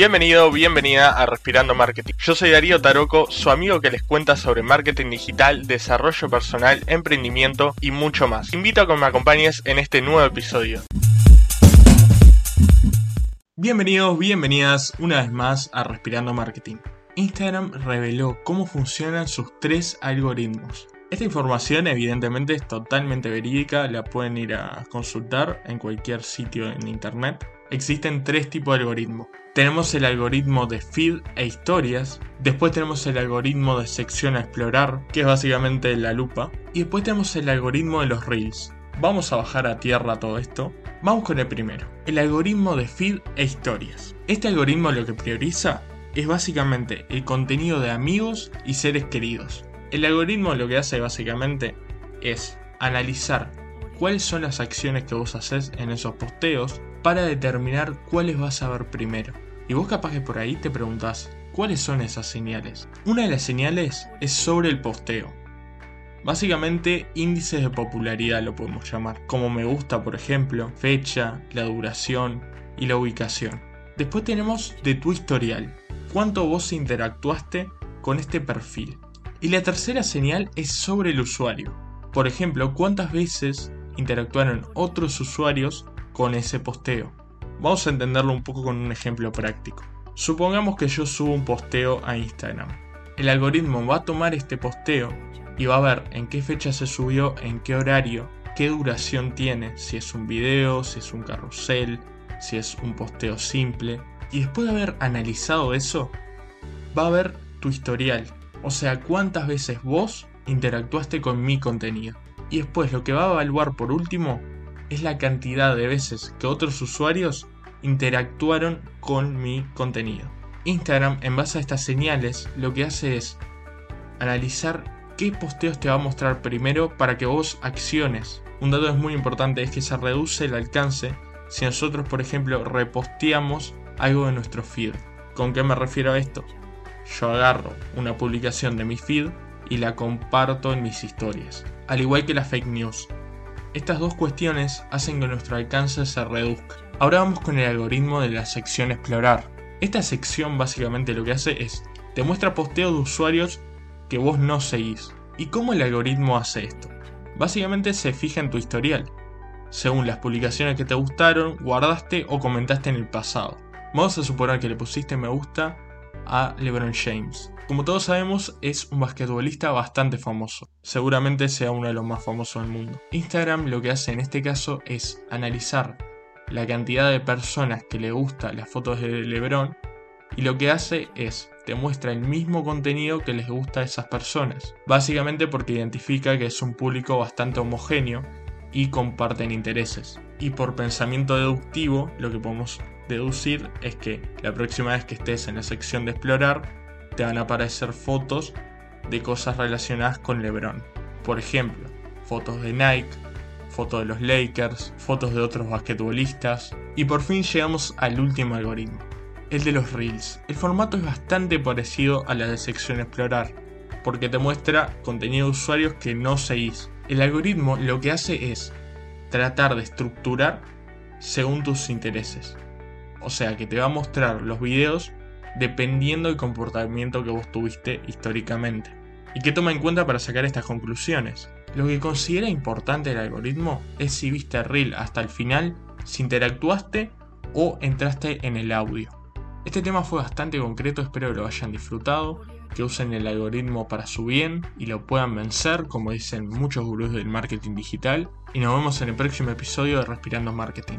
Bienvenido, bienvenida a Respirando Marketing. Yo soy Darío Taroco, su amigo que les cuenta sobre marketing digital, desarrollo personal, emprendimiento y mucho más. invito a que me acompañes en este nuevo episodio. Bienvenidos, bienvenidas una vez más a Respirando Marketing. Instagram reveló cómo funcionan sus tres algoritmos. Esta información evidentemente es totalmente verídica, la pueden ir a consultar en cualquier sitio en internet. Existen tres tipos de algoritmos. Tenemos el algoritmo de feed e historias, después tenemos el algoritmo de sección a explorar, que es básicamente la lupa, y después tenemos el algoritmo de los reels. Vamos a bajar a tierra todo esto. Vamos con el primero, el algoritmo de feed e historias. Este algoritmo lo que prioriza es básicamente el contenido de amigos y seres queridos. El algoritmo lo que hace básicamente es analizar cuáles son las acciones que vos haces en esos posteos para determinar cuáles vas a ver primero. Y vos capaz que por ahí te preguntás, ¿cuáles son esas señales? Una de las señales es sobre el posteo. Básicamente índices de popularidad lo podemos llamar, como me gusta por ejemplo, fecha, la duración y la ubicación. Después tenemos de tu historial, cuánto vos interactuaste con este perfil. Y la tercera señal es sobre el usuario. Por ejemplo, cuántas veces interactuaron otros usuarios con ese posteo. Vamos a entenderlo un poco con un ejemplo práctico. Supongamos que yo subo un posteo a Instagram. El algoritmo va a tomar este posteo y va a ver en qué fecha se subió, en qué horario, qué duración tiene, si es un video, si es un carrusel, si es un posteo simple. Y después de haber analizado eso, va a ver tu historial, o sea, cuántas veces vos interactuaste con mi contenido. Y después lo que va a evaluar por último es la cantidad de veces que otros usuarios interactuaron con mi contenido. Instagram, en base a estas señales, lo que hace es analizar qué posteos te va a mostrar primero para que vos acciones. Un dato es muy importante es que se reduce el alcance si nosotros, por ejemplo, reposteamos algo de nuestro feed. ¿Con qué me refiero a esto? yo agarro una publicación de mi feed y la comparto en mis historias, al igual que la fake news. Estas dos cuestiones hacen que nuestro alcance se reduzca. Ahora vamos con el algoritmo de la sección explorar. Esta sección básicamente lo que hace es te muestra posteos de usuarios que vos no seguís. ¿Y cómo el algoritmo hace esto? Básicamente se fija en tu historial, según las publicaciones que te gustaron, guardaste o comentaste en el pasado. Vamos a suponer que le pusiste me gusta a LeBron James. Como todos sabemos, es un basquetbolista bastante famoso. Seguramente sea uno de los más famosos del mundo. Instagram lo que hace en este caso es analizar la cantidad de personas que le gusta las fotos de LeBron y lo que hace es te muestra el mismo contenido que les gusta a esas personas. Básicamente porque identifica que es un público bastante homogéneo y comparten intereses. Y por pensamiento deductivo, lo que podemos deducir es que la próxima vez que estés en la sección de explorar, te van a aparecer fotos de cosas relacionadas con LeBron. Por ejemplo, fotos de Nike, fotos de los Lakers, fotos de otros basquetbolistas. Y por fin llegamos al último algoritmo, el de los Reels. El formato es bastante parecido a la de sección explorar, porque te muestra contenido de usuarios que no seguís. El algoritmo lo que hace es tratar de estructurar según tus intereses. O sea que te va a mostrar los videos dependiendo del comportamiento que vos tuviste históricamente. ¿Y qué toma en cuenta para sacar estas conclusiones? Lo que considera importante el algoritmo es si viste reel hasta el final, si interactuaste o entraste en el audio. Este tema fue bastante concreto, espero que lo hayan disfrutado, que usen el algoritmo para su bien y lo puedan vencer, como dicen muchos gurús del marketing digital. Y nos vemos en el próximo episodio de Respirando Marketing.